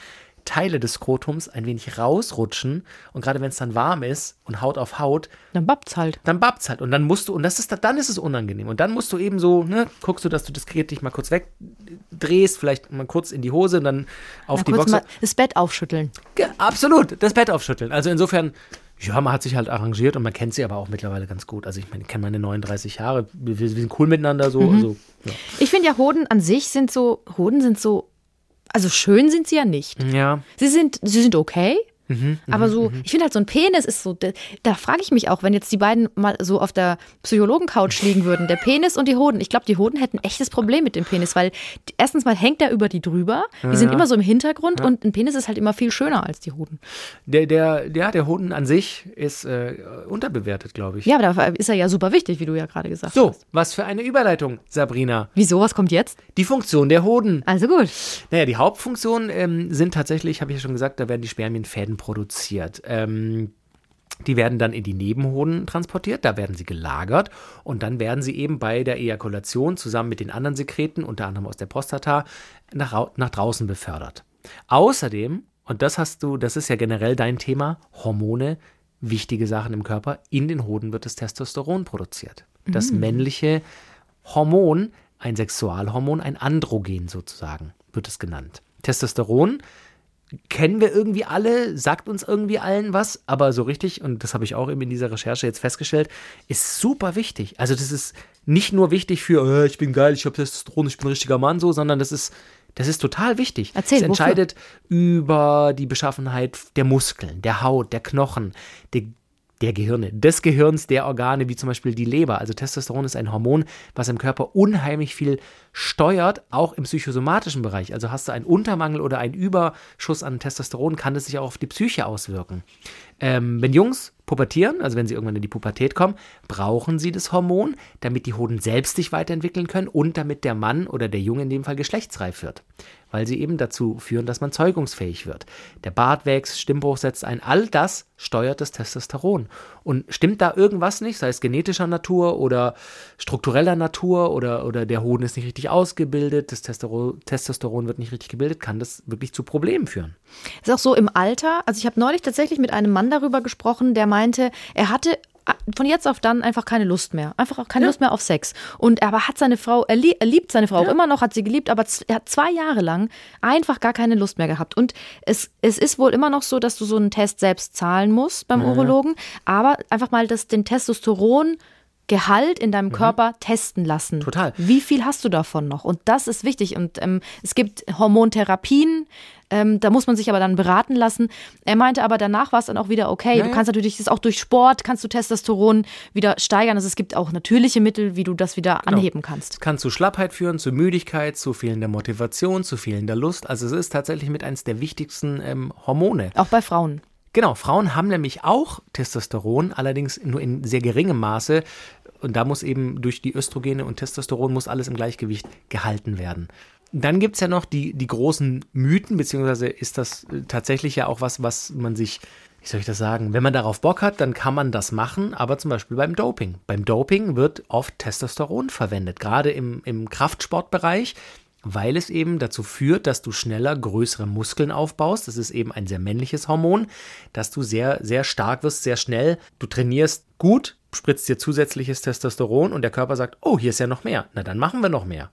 Teile des Skrotums ein wenig rausrutschen und gerade wenn es dann warm ist und Haut auf Haut, Dann bappt's halt. dann bappt's halt und dann musst du und das ist dann ist es unangenehm und dann musst du eben so ne guckst du dass du diskret dich mal kurz wegdrehst vielleicht mal kurz in die Hose und dann auf Mal die kurz mal das Bett aufschütteln. Ge- absolut das Bett aufschütteln also insofern ja, man hat sich halt arrangiert und man kennt sie aber auch mittlerweile ganz gut. Also ich meine, ich kenne meine 39 Jahre, wir, wir sind cool miteinander so. Mhm. Also, ja. Ich finde ja, Hoden an sich sind so, Hoden sind so, also schön sind sie ja nicht. ja, Sie sind, sie sind okay. Mhm, aber so, ich finde halt so ein Penis ist so, da, da frage ich mich auch, wenn jetzt die beiden mal so auf der Psychologen-Couch (laughs) liegen würden, der Penis und die Hoden. Ich glaube, die Hoden hätten ein echtes Problem mit dem Penis, weil erstens mal hängt er über die drüber, die sind immer so im Hintergrund und ein Penis ist halt immer viel schöner als die Hoden. der, der, ja, der Hoden an sich ist äh, unterbewertet, glaube ich. Ja, aber da ist er ja super wichtig, wie du ja gerade gesagt So, hast. was für eine Überleitung, Sabrina. Wieso, was kommt jetzt? Die Funktion der Hoden. Also gut. Naja, die Hauptfunktionen ähm, sind tatsächlich, habe ich ja schon gesagt, da werden die Spermienfäden produziert. Ähm, die werden dann in die Nebenhoden transportiert, da werden sie gelagert und dann werden sie eben bei der Ejakulation zusammen mit den anderen Sekreten, unter anderem aus der Prostata, nach, nach draußen befördert. Außerdem, und das hast du, das ist ja generell dein Thema, Hormone, wichtige Sachen im Körper, in den Hoden wird das Testosteron produziert. Das männliche Hormon, ein Sexualhormon, ein Androgen sozusagen, wird es genannt. Testosteron kennen wir irgendwie alle, sagt uns irgendwie allen was, aber so richtig, und das habe ich auch eben in dieser Recherche jetzt festgestellt, ist super wichtig. Also das ist nicht nur wichtig für, äh, ich bin geil, ich habe Testosteron, ich bin ein richtiger Mann so, sondern das ist, das ist total wichtig. Erzähl, es wofür? entscheidet über die Beschaffenheit der Muskeln, der Haut, der Knochen, der der Gehirne, des Gehirns, der Organe, wie zum Beispiel die Leber. Also Testosteron ist ein Hormon, was im Körper unheimlich viel steuert, auch im psychosomatischen Bereich. Also hast du einen Untermangel oder einen Überschuss an Testosteron, kann das sich auch auf die Psyche auswirken. Ähm, wenn Jungs pubertieren, also wenn sie irgendwann in die Pubertät kommen, brauchen sie das Hormon, damit die Hoden selbst sich weiterentwickeln können und damit der Mann oder der Junge in dem Fall geschlechtsreif wird weil sie eben dazu führen, dass man zeugungsfähig wird. Der Bart wächst, Stimmbruch setzt ein, all das steuert das Testosteron. Und stimmt da irgendwas nicht, sei es genetischer Natur oder struktureller Natur oder, oder der Hoden ist nicht richtig ausgebildet, das Testosteron wird nicht richtig gebildet, kann das wirklich zu Problemen führen. Ist auch so im Alter, also ich habe neulich tatsächlich mit einem Mann darüber gesprochen, der meinte, er hatte von jetzt auf dann einfach keine Lust mehr. Einfach auch keine ja. Lust mehr auf Sex. Und er aber hat seine Frau, er, lieb, er liebt seine Frau ja. auch immer noch, hat sie geliebt, aber er hat zwei Jahre lang einfach gar keine Lust mehr gehabt. Und es, es ist wohl immer noch so, dass du so einen Test selbst zahlen musst beim ja. Urologen, aber einfach mal das, den Testosteron Gehalt in deinem mhm. Körper testen lassen. Total. Wie viel hast du davon noch? Und das ist wichtig. Und ähm, es gibt Hormontherapien, ähm, da muss man sich aber dann beraten lassen. Er meinte aber, danach war es dann auch wieder okay. Ja, du kannst natürlich das auch durch Sport, kannst du Testosteron wieder steigern. Also es gibt auch natürliche Mittel, wie du das wieder genau. anheben kannst. Kann zu Schlappheit führen, zu Müdigkeit, zu fehlender Motivation, zu fehlender Lust. Also es ist tatsächlich mit eines der wichtigsten ähm, Hormone. Auch bei Frauen. Genau, Frauen haben nämlich auch Testosteron, allerdings nur in sehr geringem Maße. Und da muss eben durch die Östrogene und Testosteron muss alles im Gleichgewicht gehalten werden. Dann gibt es ja noch die, die großen Mythen, beziehungsweise ist das äh, tatsächlich ja auch was, was man sich, wie soll ich das sagen, wenn man darauf Bock hat, dann kann man das machen, aber zum Beispiel beim Doping. Beim Doping wird oft Testosteron verwendet, gerade im, im Kraftsportbereich weil es eben dazu führt, dass du schneller größere Muskeln aufbaust. Das ist eben ein sehr männliches Hormon, dass du sehr, sehr stark wirst, sehr schnell. Du trainierst gut, spritzt dir zusätzliches Testosteron und der Körper sagt, oh, hier ist ja noch mehr. Na, dann machen wir noch mehr.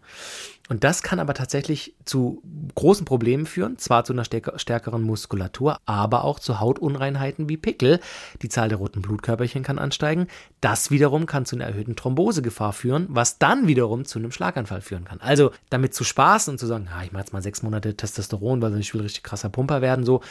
Und das kann aber tatsächlich zu großen Problemen führen, zwar zu einer stärkeren Muskulatur, aber auch zu Hautunreinheiten wie Pickel. Die Zahl der roten Blutkörperchen kann ansteigen. Das wiederum kann zu einer erhöhten Thrombosegefahr führen, was dann wiederum zu einem Schlaganfall führen kann. Also damit zu spaßen und zu sagen, ah, ich mache jetzt mal sechs Monate Testosteron, weil ich will richtig krasser Pumper werden, so,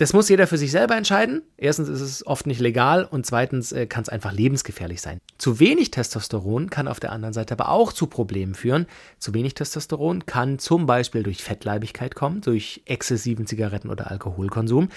das muss jeder für sich selber entscheiden. Erstens ist es oft nicht legal und zweitens äh, kann es einfach lebensgefährlich sein. Zu wenig Testosteron kann auf der anderen Seite aber auch zu Problemen führen. Zu wenig Testosteron kann zum Beispiel durch Fettleibigkeit kommen, durch exzessiven Zigaretten- oder Alkoholkonsum.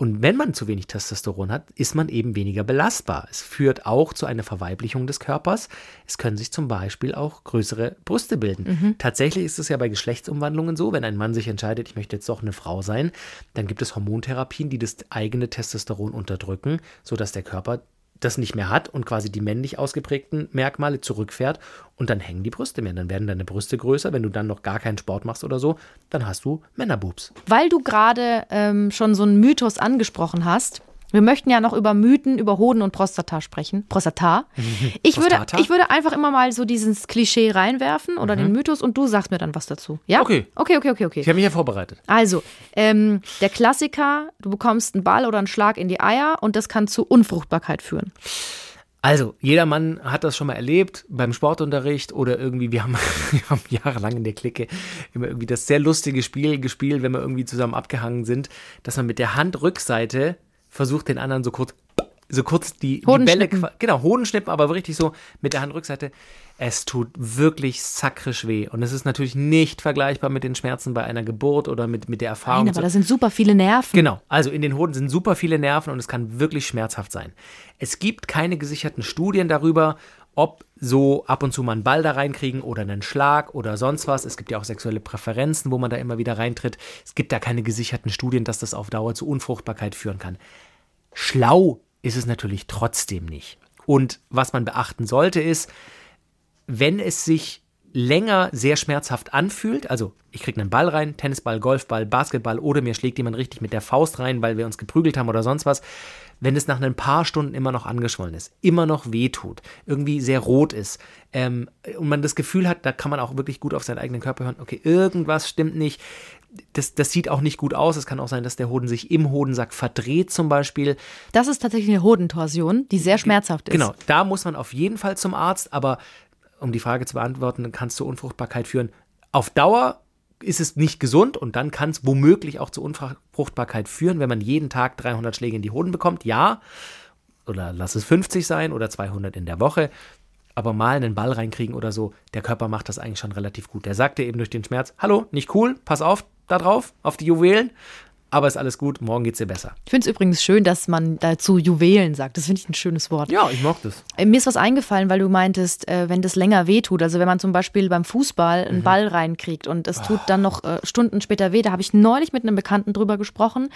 Und wenn man zu wenig Testosteron hat, ist man eben weniger belastbar. Es führt auch zu einer Verweiblichung des Körpers. Es können sich zum Beispiel auch größere Brüste bilden. Mhm. Tatsächlich ist es ja bei Geschlechtsumwandlungen so, wenn ein Mann sich entscheidet, ich möchte jetzt doch eine Frau sein, dann gibt es Hormontherapien, die das eigene Testosteron unterdrücken, sodass der Körper das nicht mehr hat und quasi die männlich ausgeprägten Merkmale zurückfährt und dann hängen die Brüste mehr. Dann werden deine Brüste größer. Wenn du dann noch gar keinen Sport machst oder so, dann hast du Männerbubs. Weil du gerade ähm, schon so einen Mythos angesprochen hast, wir möchten ja noch über Mythen, über Hoden und Prostata sprechen. Prostata. (laughs) Ich würde, ich würde einfach immer mal so dieses Klischee reinwerfen oder mhm. den Mythos und du sagst mir dann was dazu. Ja? Okay. Okay, okay, okay, okay. Ich habe mich ja vorbereitet. Also, ähm, der Klassiker, du bekommst einen Ball oder einen Schlag in die Eier und das kann zu Unfruchtbarkeit führen. Also, jeder Mann hat das schon mal erlebt beim Sportunterricht oder irgendwie, wir haben, (laughs) wir haben jahrelang in der Clique immer irgendwie das sehr lustige Spiel gespielt, wenn wir irgendwie zusammen abgehangen sind, dass man mit der Handrückseite versucht den anderen so kurz, so kurz die, die Bälle, genau, Hodenschnippen, aber richtig so mit der Handrückseite. Es tut wirklich sakrisch weh. Und es ist natürlich nicht vergleichbar mit den Schmerzen bei einer Geburt oder mit, mit der Erfahrung. Nein, aber da sind super viele Nerven. Genau. Also in den Hoden sind super viele Nerven und es kann wirklich schmerzhaft sein. Es gibt keine gesicherten Studien darüber, ob so ab und zu mal einen Ball da reinkriegen oder einen Schlag oder sonst was. Es gibt ja auch sexuelle Präferenzen, wo man da immer wieder reintritt. Es gibt da keine gesicherten Studien, dass das auf Dauer zu Unfruchtbarkeit führen kann. Schlau ist es natürlich trotzdem nicht. Und was man beachten sollte ist, wenn es sich länger sehr schmerzhaft anfühlt, also ich kriege einen Ball rein, Tennisball, Golfball, Basketball oder mir schlägt jemand richtig mit der Faust rein, weil wir uns geprügelt haben oder sonst was, wenn es nach ein paar Stunden immer noch angeschwollen ist, immer noch wehtut, irgendwie sehr rot ist ähm, und man das Gefühl hat, da kann man auch wirklich gut auf seinen eigenen Körper hören, okay, irgendwas stimmt nicht, das, das sieht auch nicht gut aus. Es kann auch sein, dass der Hoden sich im Hodensack verdreht zum Beispiel. Das ist tatsächlich eine Hodentorsion, die sehr schmerzhaft ist. Genau, da muss man auf jeden Fall zum Arzt, aber um die Frage zu beantworten, kannst du Unfruchtbarkeit führen. Auf Dauer ist es nicht gesund und dann kann es womöglich auch zu Unfruchtbarkeit führen, wenn man jeden Tag 300 Schläge in die Hoden bekommt. Ja, oder lass es 50 sein oder 200 in der Woche. Aber mal einen Ball reinkriegen oder so, der Körper macht das eigentlich schon relativ gut. Der sagt dir eben durch den Schmerz, hallo, nicht cool, pass auf da drauf, auf die Juwelen. Aber ist alles gut, morgen geht's dir besser. Ich finde es übrigens schön, dass man dazu Juwelen sagt. Das finde ich ein schönes Wort. Ja, ich mag das. Äh, Mir ist was eingefallen, weil du meintest, äh, wenn das länger wehtut, also wenn man zum Beispiel beim Fußball Mhm. einen Ball reinkriegt und es tut dann noch äh, Stunden später weh, da habe ich neulich mit einem Bekannten drüber gesprochen,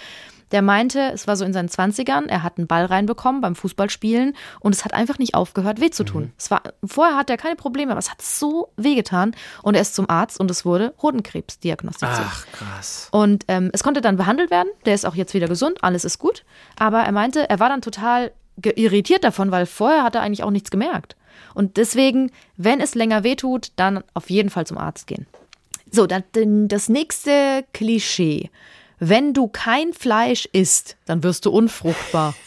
der meinte, es war so in seinen 20ern, er hat einen Ball reinbekommen beim Fußballspielen und es hat einfach nicht aufgehört weh zu tun. Mhm. Es war, vorher hatte er keine Probleme, aber es hat so weh getan und er ist zum Arzt und es wurde Hodenkrebs diagnostiziert. Ach, krass. Und ähm, es konnte dann behandelt werden. Der ist auch jetzt wieder gesund, alles ist gut. Aber er meinte, er war dann total irritiert davon, weil vorher hat er eigentlich auch nichts gemerkt. Und deswegen, wenn es länger wehtut, dann auf jeden Fall zum Arzt gehen. So, dann das nächste Klischee. Wenn du kein Fleisch isst, dann wirst du unfruchtbar. (laughs)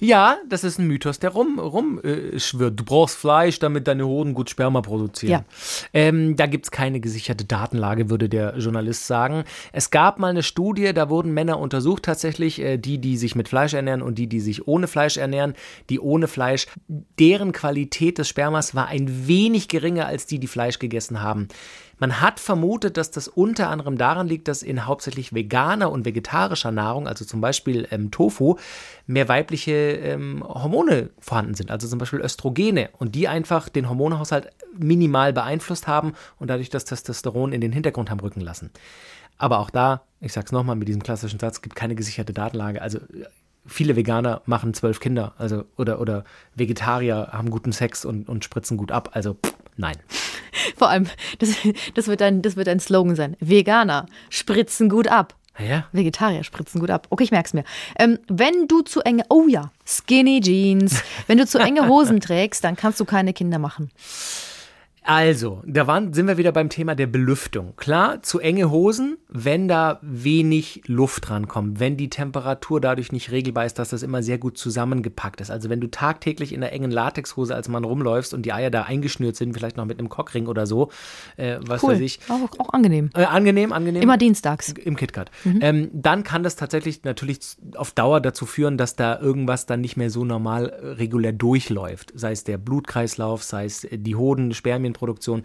Ja, das ist ein Mythos, der rum, rum äh, schwirrt. Du brauchst Fleisch, damit deine Hoden gut Sperma produzieren. Ja. Ähm, da gibt's keine gesicherte Datenlage, würde der Journalist sagen. Es gab mal eine Studie, da wurden Männer untersucht, tatsächlich, äh, die, die sich mit Fleisch ernähren und die, die sich ohne Fleisch ernähren. Die ohne Fleisch, deren Qualität des Spermas war ein wenig geringer als die, die Fleisch gegessen haben. Man hat vermutet, dass das unter anderem daran liegt, dass in hauptsächlich veganer und vegetarischer Nahrung, also zum Beispiel ähm, Tofu, mehr weibliche ähm, Hormone vorhanden sind, also zum Beispiel Östrogene und die einfach den Hormonhaushalt minimal beeinflusst haben und dadurch das Testosteron in den Hintergrund haben rücken lassen. Aber auch da, ich sag's nochmal mit diesem klassischen Satz, gibt keine gesicherte Datenlage. Also viele Veganer machen zwölf Kinder, also oder oder Vegetarier haben guten Sex und, und spritzen gut ab. Also pff, nein. (laughs) Vor allem, das, das, wird ein, das wird ein Slogan sein. Veganer spritzen gut ab. Ja, Vegetarier spritzen gut ab. Okay, ich merk's mir. Ähm, wenn du zu enge, oh ja, Skinny Jeans. Wenn du zu enge (laughs) Hosen trägst, dann kannst du keine Kinder machen. Also, da waren, sind wir wieder beim Thema der Belüftung. Klar, zu enge Hosen, wenn da wenig Luft rankommt, wenn die Temperatur dadurch nicht regelbar ist, dass das immer sehr gut zusammengepackt ist. Also wenn du tagtäglich in einer engen Latexhose als Mann rumläufst und die Eier da eingeschnürt sind, vielleicht noch mit einem Cockring oder so, äh, was weiß ich. Auch, auch angenehm. Äh, angenehm, angenehm. Immer dienstags. Im KitKat. Ähm, dann kann das tatsächlich natürlich auf Dauer dazu führen, dass da irgendwas dann nicht mehr so normal äh, regulär durchläuft. Sei es der Blutkreislauf, sei es äh, die Hoden, Spermienproduktion.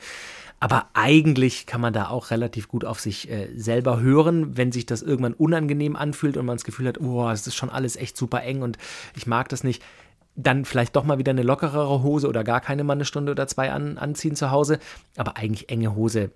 Aber eigentlich kann man da auch relativ gut auf sich äh, selber hören, wenn sich das irgendwann unangenehm anfühlt und man das Gefühl hat, oh, es ist schon alles echt super eng und ich mag das nicht. Dann vielleicht doch mal wieder eine lockerere Hose oder gar keine mal eine Stunde oder zwei an, anziehen zu Hause. Aber eigentlich enge Hose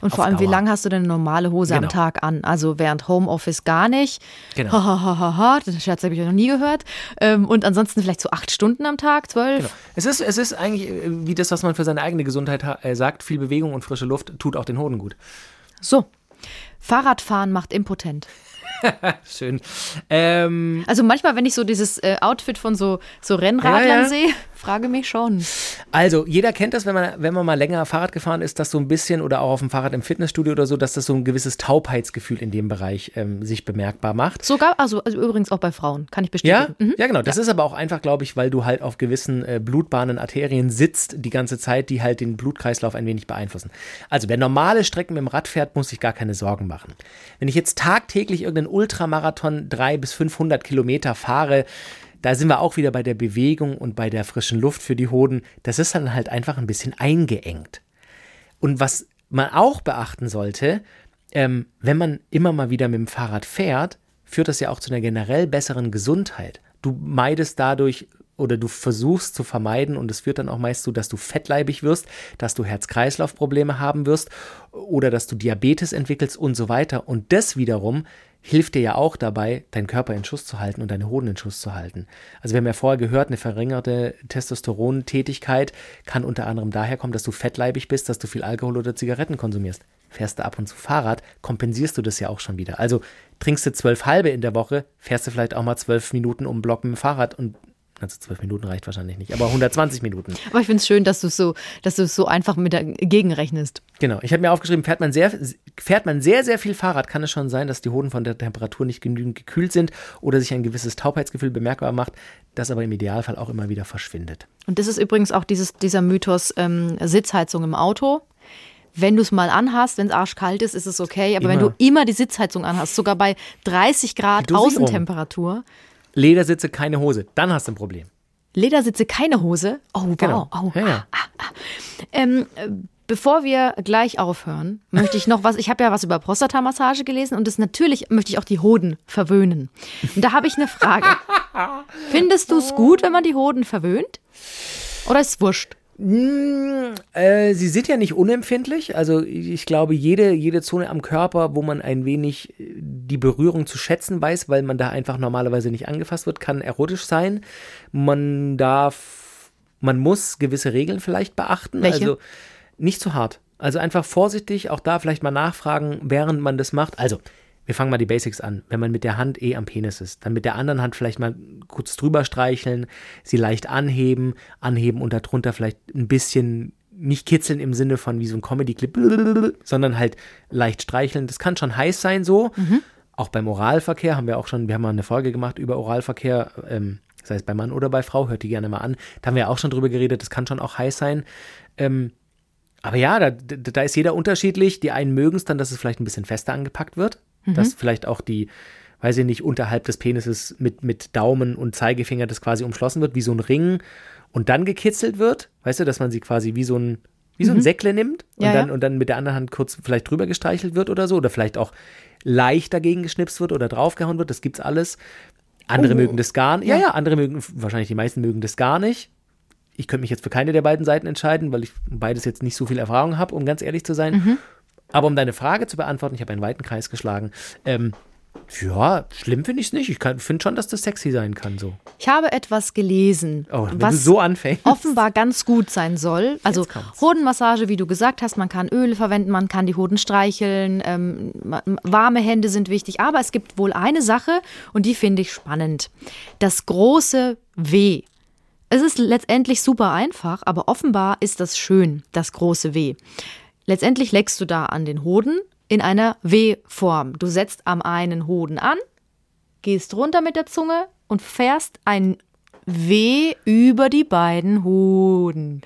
Und vor allem, wie Dauer. lange hast du denn eine normale Hose Genau. am Tag an? Also während Homeoffice gar nicht. Genau. Hahaha, den Scherz habe ich noch nie gehört. Ähm, und ansonsten vielleicht so acht Stunden am Tag, zwölf. Genau. Es ist, es ist eigentlich äh, wie das, was man für seine eigene Gesundheit ha- äh, sagt. Viel Bewegung und frische Luft tut auch den Hoden gut. So. Fahrradfahren macht impotent. (laughs) Schön. Ähm, Also manchmal, wenn ich so dieses äh, Outfit von so, so Rennradlern Ja, ja. sehe, frage mich schon. also, jeder kennt das, wenn man, wenn man mal länger Fahrrad gefahren ist, dass so ein bisschen oder auch auf dem Fahrrad im Fitnessstudio oder so, dass das so ein gewisses Taubheitsgefühl in dem Bereich ähm, sich bemerkbar macht. Sogar, also, also übrigens auch bei Frauen, kann ich Ja, bestätigen. Mhm. ja, genau. Das ist aber auch einfach, glaube ich, weil du halt auf gewissen äh, Blutbahnen, Arterien sitzt die ganze Zeit, die halt den Blutkreislauf ein wenig beeinflussen. Also wer normale Strecken mit dem Rad fährt, muss sich gar keine Sorgen machen. Wenn ich jetzt tagtäglich irgendeinen Ultramarathon drei bis 500 Kilometer fahre, da sind wir auch wieder bei der Bewegung und bei der frischen Luft für die Hoden. Das ist dann halt einfach ein bisschen eingeengt. Und was man auch beachten sollte, ähm, wenn man immer mal wieder mit dem Fahrrad fährt, führt das ja auch zu einer generell besseren Gesundheit. Du meidest dadurch oder du versuchst zu vermeiden und es führt dann auch meist zu, dass du fettleibig wirst, dass du Herz-Kreislauf-Probleme haben wirst oder dass du Diabetes entwickelst und so weiter. Und das wiederum hilft dir ja auch dabei, deinen Körper in Schuss zu halten und deine Hoden in Schuss zu halten. Also wir haben ja vorher gehört, eine verringerte Testosterontätigkeit kann unter anderem daher kommen, dass du fettleibig bist, dass du viel Alkohol oder Zigaretten konsumierst. Fährst du ab und zu Fahrrad, kompensierst du das ja auch schon wieder. Also trinkst du zwölf halbe in der Woche, fährst du vielleicht auch mal zwölf Minuten um Block mit dem Fahrrad und also zwölf Minuten reicht wahrscheinlich nicht, aber 120 Minuten. Aber ich finde es schön, dass du es so, dass du es so einfach mit dagegen rechnest. Genau. Ich habe mir aufgeschrieben, fährt man, sehr, fährt man sehr, sehr viel Fahrrad, kann es schon sein, dass die Hoden von der Temperatur nicht genügend gekühlt sind oder sich ein gewisses Taubheitsgefühl bemerkbar macht, das aber im Idealfall auch immer wieder verschwindet. Und das ist übrigens auch dieses, dieser Mythos ähm, Sitzheizung im Auto. Wenn du es mal anhast, wenn es arschkalt ist, ist es okay. Aber wenn Immer. du immer die Sitzheizung anhast, sogar bei 30 Grad Die Dosierung. Ledersitze, keine Hose, dann hast du ein Problem. Ledersitze, keine Hose. Oh, wow. Genau. Oh, Ja, ja. Ähm, äh, Bevor wir gleich aufhören, möchte ich noch was, ich habe ja was über Prostatamassage gelesen und das natürlich möchte ich auch die Hoden verwöhnen. Und da habe ich eine Frage. (laughs) Findest du es gut, wenn man die Hoden verwöhnt? Oder ist es wurscht? Äh, sie sind ja nicht unempfindlich. Also ich glaube, jede, jede Zone am Körper, wo man ein wenig äh, die Berührung zu schätzen weiß, weil man da einfach normalerweise nicht angefasst wird, kann erotisch sein. Man darf, man muss gewisse Regeln vielleicht beachten. Welche? Also nicht zu hart. Also einfach vorsichtig, auch da vielleicht mal nachfragen, während man das macht. Also, wir fangen mal die Basics an. Wenn man mit der Hand eh am Penis ist, dann mit der anderen Hand vielleicht mal kurz drüber streicheln, sie leicht anheben, anheben und darunter vielleicht ein bisschen nicht kitzeln im Sinne von wie so ein Comedy-Clip, sondern halt leicht streicheln. Das kann schon heiß sein so. Auch beim Oralverkehr haben wir auch schon, wir haben mal eine Folge gemacht über Oralverkehr, ähm, sei es bei Mann oder bei Frau, hört die gerne mal an. Da haben wir auch schon drüber geredet, das kann schon auch heiß sein. Ähm, aber ja, da da ist jeder unterschiedlich. Die einen mögen es dann, dass es vielleicht ein bisschen fester angepackt wird. Dass vielleicht auch die, weiß ich nicht, unterhalb des Penises mit, mit Daumen und Zeigefinger das quasi umschlossen wird, wie so ein Ring und dann gekitzelt wird. Weißt du, dass man sie quasi wie so ein, wie so ein Säckle nimmt und, Ja, dann, ja. und dann mit der anderen Hand kurz vielleicht drüber gestreichelt wird oder so. Oder vielleicht auch leicht dagegen geschnipst wird oder draufgehauen wird. Das gibt's alles. Andere Oh. mögen das gar nicht. Ja, ja, andere mögen, wahrscheinlich die meisten mögen das gar nicht. Ich könnte mich jetzt für keine der beiden Seiten entscheiden, weil ich beides jetzt nicht so viel Erfahrung habe, um ganz ehrlich zu sein. Mhm. Aber um deine Frage zu beantworten, ich habe einen weiten Kreis geschlagen. Ähm, ja, schlimm finde ich es nicht. Ich finde schon, dass das sexy sein kann. So. Ich habe etwas gelesen, Oh, was so offenbar ganz gut sein soll. Also. Hodenmassage, wie du gesagt hast, man kann Öle verwenden, man kann die Hoden streicheln, ähm, warme Hände sind wichtig. Aber es gibt wohl eine Sache und die finde ich spannend. Das große W. Es ist letztendlich super einfach, aber offenbar ist das schön, das große W. Letztendlich leckst du da an den Hoden in einer W-Form. Du setzt am einen Hoden an, gehst runter mit der Zunge und fährst ein W über die beiden Hoden.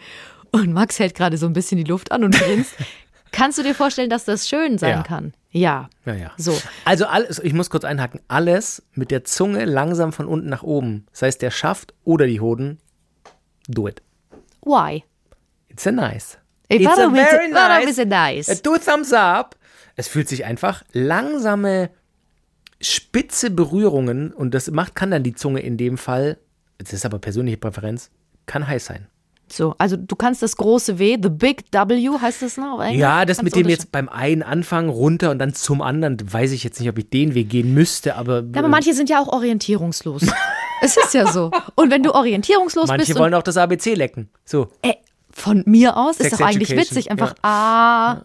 Und Max hält gerade so ein bisschen die Luft an und grinst. (laughs) Kannst du dir vorstellen, dass das schön sein Ja. kann? Ja. Ja, ja. So. Also alles, ich muss kurz einhaken, alles mit der Zunge langsam von unten nach oben, sei es der Schaft oder die Hoden, do it. Why? It's a nice. It It's war a very nice. nice. Do thumbs up. Es fühlt sich einfach langsame, spitze Berührungen und das macht, kann dann die Zunge in dem Fall, das ist aber persönliche Präferenz, kann heiß sein. So, also du kannst das große W, the big W heißt das noch? auf Englisch? Ja, das Kannst mit dem jetzt beim einen anfangen, runter und dann zum anderen, weiß ich jetzt nicht, ob ich den Weg gehen müsste, aber, Ja, aber manche sind ja auch orientierungslos. (laughs) es ist ja so. Und wenn du orientierungslos manche bist wollen auch das ABC lecken. So. äh, von mir aus ist Sex doch eigentlich Education, witzig. Einfach A,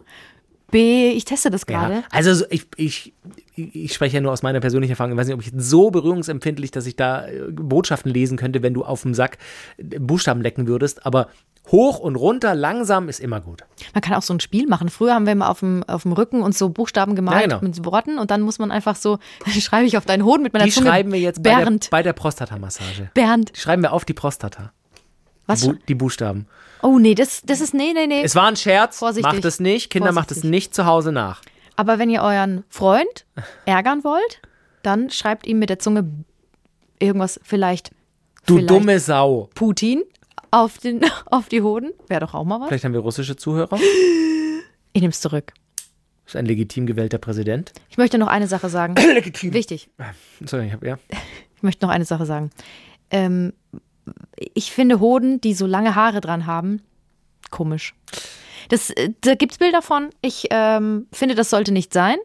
B, ich teste das Ja. gerade. Also so, ich, ich, ich spreche ja nur aus meiner persönlichen Erfahrung. Ich weiß nicht, ob ich so berührungsempfindlich, dass ich da äh, Botschaften lesen könnte, wenn du auf dem Sack äh, Buchstaben lecken würdest. Aber hoch und runter, langsam ist immer gut. Man kann auch so ein Spiel machen. Früher haben wir immer auf dem, auf dem Rücken uns so Buchstaben gemalt Ja, genau. mit Worten und dann muss man einfach so, (laughs) schreibe ich auf deinen Hoden mit meiner Die Zunge. schreiben wir jetzt bei der, Bernd. bei der Prostata-Massage. Bernd. Die schreiben wir auf die Prostata. Was? Bu die Buchstaben. Oh nee, das, das ist, nee, nee, nee. Es war ein Scherz. Vorsichtig. Macht es nicht. Kinder, macht es Vorsichtig. nicht zu Hause nach. Aber wenn ihr euren Freund ärgern wollt, dann schreibt ihm mit der Zunge irgendwas vielleicht, Du vielleicht dumme Sau. Putin auf, den, (laughs) auf die Hoden. Wäre doch auch mal was. Vielleicht haben wir russische Zuhörer. Ich nehme es zurück. Ist ein legitim gewählter Präsident. Ich möchte noch eine Sache sagen. (clears throat) Legitim. Wichtig. Sorry, ich hab, ja. (laughs) Ich möchte noch eine Sache sagen. Ähm, ich finde Hoden, die so lange Haare dran haben, komisch. Das, äh, da gibt es Bilder von. Ich ähm, finde, das sollte nicht sein.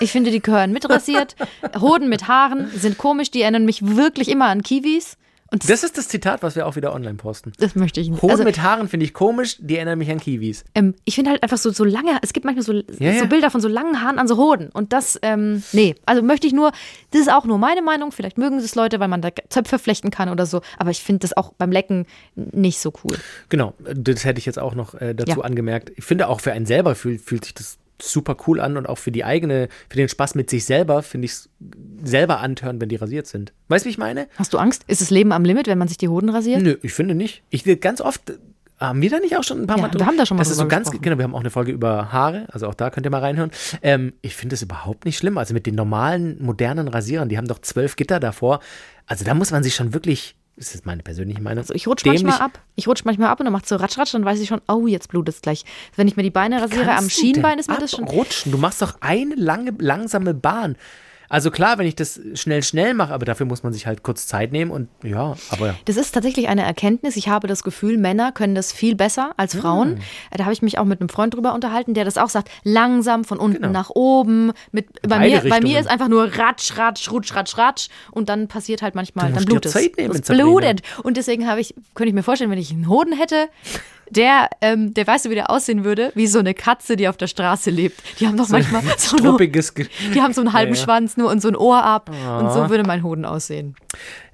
Ich finde, die gehören mitrasiert. (laughs) Hoden mit Haaren sind komisch. Die erinnern mich wirklich immer an Kiwis. Und das, ist das Zitat, was wir auch wieder online posten. das möchte ich nicht. Hoden Also, mit Haaren finde ich komisch, die erinnern mich an Kiwis. ähm, ich finde halt einfach so, so lange, es gibt manchmal so, Ja, ja. so Bilder von so langen Haaren an so Hoden. Und das, ähm, nee, also möchte ich nur, das ist auch nur meine Meinung. Vielleicht mögen das Leute, weil man da Zöpfe flechten kann oder so. Aber ich finde das auch beim Lecken nicht so cool. Genau, das hätte ich jetzt auch noch äh, dazu Ja. angemerkt. Ich finde auch für einen selber fühlt, fühlt sich das super cool an und auch für die eigene, für den Spaß mit sich selber finde ich es selber antören, wenn die rasiert sind. Weißt du, wie ich meine? Hast du Angst? Ist das Leben am Limit, wenn man sich die Hoden rasiert? Nö, ich finde nicht. Ich ganz oft äh, haben wir da nicht auch schon ein paar Ja, Mal wir haben da schon mal das ist so ganz gesprochen. genau, wir haben auch eine Folge über Haare, also auch da könnt ihr mal reinhören. Ähm, ich finde es überhaupt nicht schlimm, also mit den normalen modernen Rasierern, die haben doch zwölf Gitter davor. Also da muss man sich schon wirklich Das ist meine persönliche Meinung. Also ich rutsche manchmal ab. Ich rutsche manchmal ab und dann macht so ratsch, ratsch, dann weiß ich schon, oh, jetzt blutet es gleich. Wenn ich mir die Beine rasiere, am Schienbein ist mir das schon. abrutschen? Du machst doch eine lange, langsame Bahn. Also klar, wenn ich das schnell, schnell mache, aber dafür muss man sich halt kurz Zeit nehmen und ja, aber Das ist tatsächlich eine Erkenntnis. Ich habe das Gefühl, Männer können das viel besser als Hm. Frauen. Da habe ich mich auch mit einem Freund drüber unterhalten, der das auch sagt. Langsam von unten Genau. nach oben. Mit, bei, beide mir, bei mir ist einfach nur ratsch, ratsch, rutsch, ratsch, ratsch. Und dann passiert halt manchmal, Du dann blutet Zeit nehmen, es. Es blutet. Und deswegen habe ich, könnte ich mir vorstellen, wenn ich einen Hoden hätte, der, ähm, der weißt du, wie der aussehen würde? Wie so eine Katze, die auf der Straße lebt. Die haben doch manchmal (laughs) so nur, die haben so einen halben Ja, ja. Schwanz nur und so ein Ohr ab. Und so würde mein Hoden aussehen.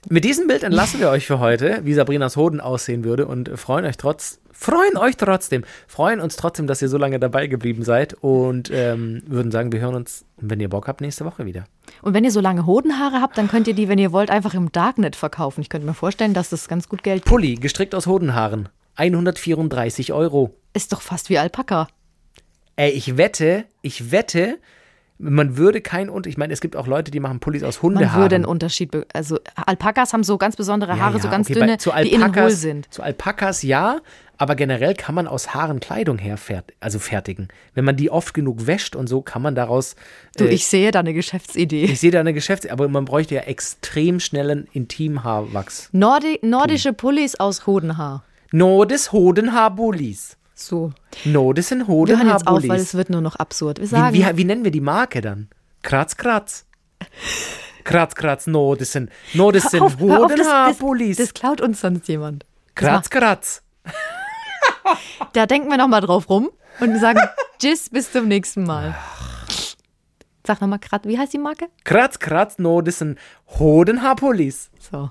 Mit diesem Bild entlassen wir euch für heute, wie Sabrinas Hoden aussehen würde und freuen euch trotz, freuen euch trotzdem, freuen uns trotzdem, dass ihr so lange dabei geblieben seid und ähm, würden sagen, wir hören uns, wenn ihr Bock habt, nächste Woche wieder. Und wenn ihr so lange Hodenhaare habt, dann könnt ihr die, wenn ihr wollt, einfach im Darknet verkaufen. Ich könnte mir vorstellen, dass das ganz gut Geld Pulli, gestrickt aus Hodenhaaren, 134 Euro. ist. Doch fast wie Alpaka. Ey, ich wette, ich wette, man würde kein und ich meine, es gibt auch Leute, die machen Pullis aus Man Hundehaaren. würde einen Unterschied. Also Alpakas haben so ganz besondere Haare, Ja, so ja, ganz okay, dünne, bei- zu die innen hohl Alpakas, sind. Zu Alpakas ja, aber generell kann man aus Haaren Kleidung herfert also fertigen. Wenn man die oft genug wäscht und so, kann man daraus. Du, äh, ich sehe da eine Geschäftsidee. ich sehe da eine Geschäfts-, aber man bräuchte ja extrem schnellen Intimhaarwachs. Nordi nordische Pullis aus Hodenhaar. No des Hodenhaarbullis. So. No des sind Wir hören jetzt auf, weil es wird nur noch absurd. Wir Wie, sagen, wie, wie nennen wir die Marke dann? Kratz, kratz. Kratz, kratz, no, das sind, no, das sind hör auf, hör auf, das, das, Hodenhaarbullis. das klaut uns sonst jemand. Kratz, kratz. Da denken wir nochmal drauf rum und sagen (laughs) Tschüss, bis zum nächsten Mal. Sag nochmal gerade, wie heißt die Marke? Kratz, kratz, no, das sind Hodenhaarbullis. So.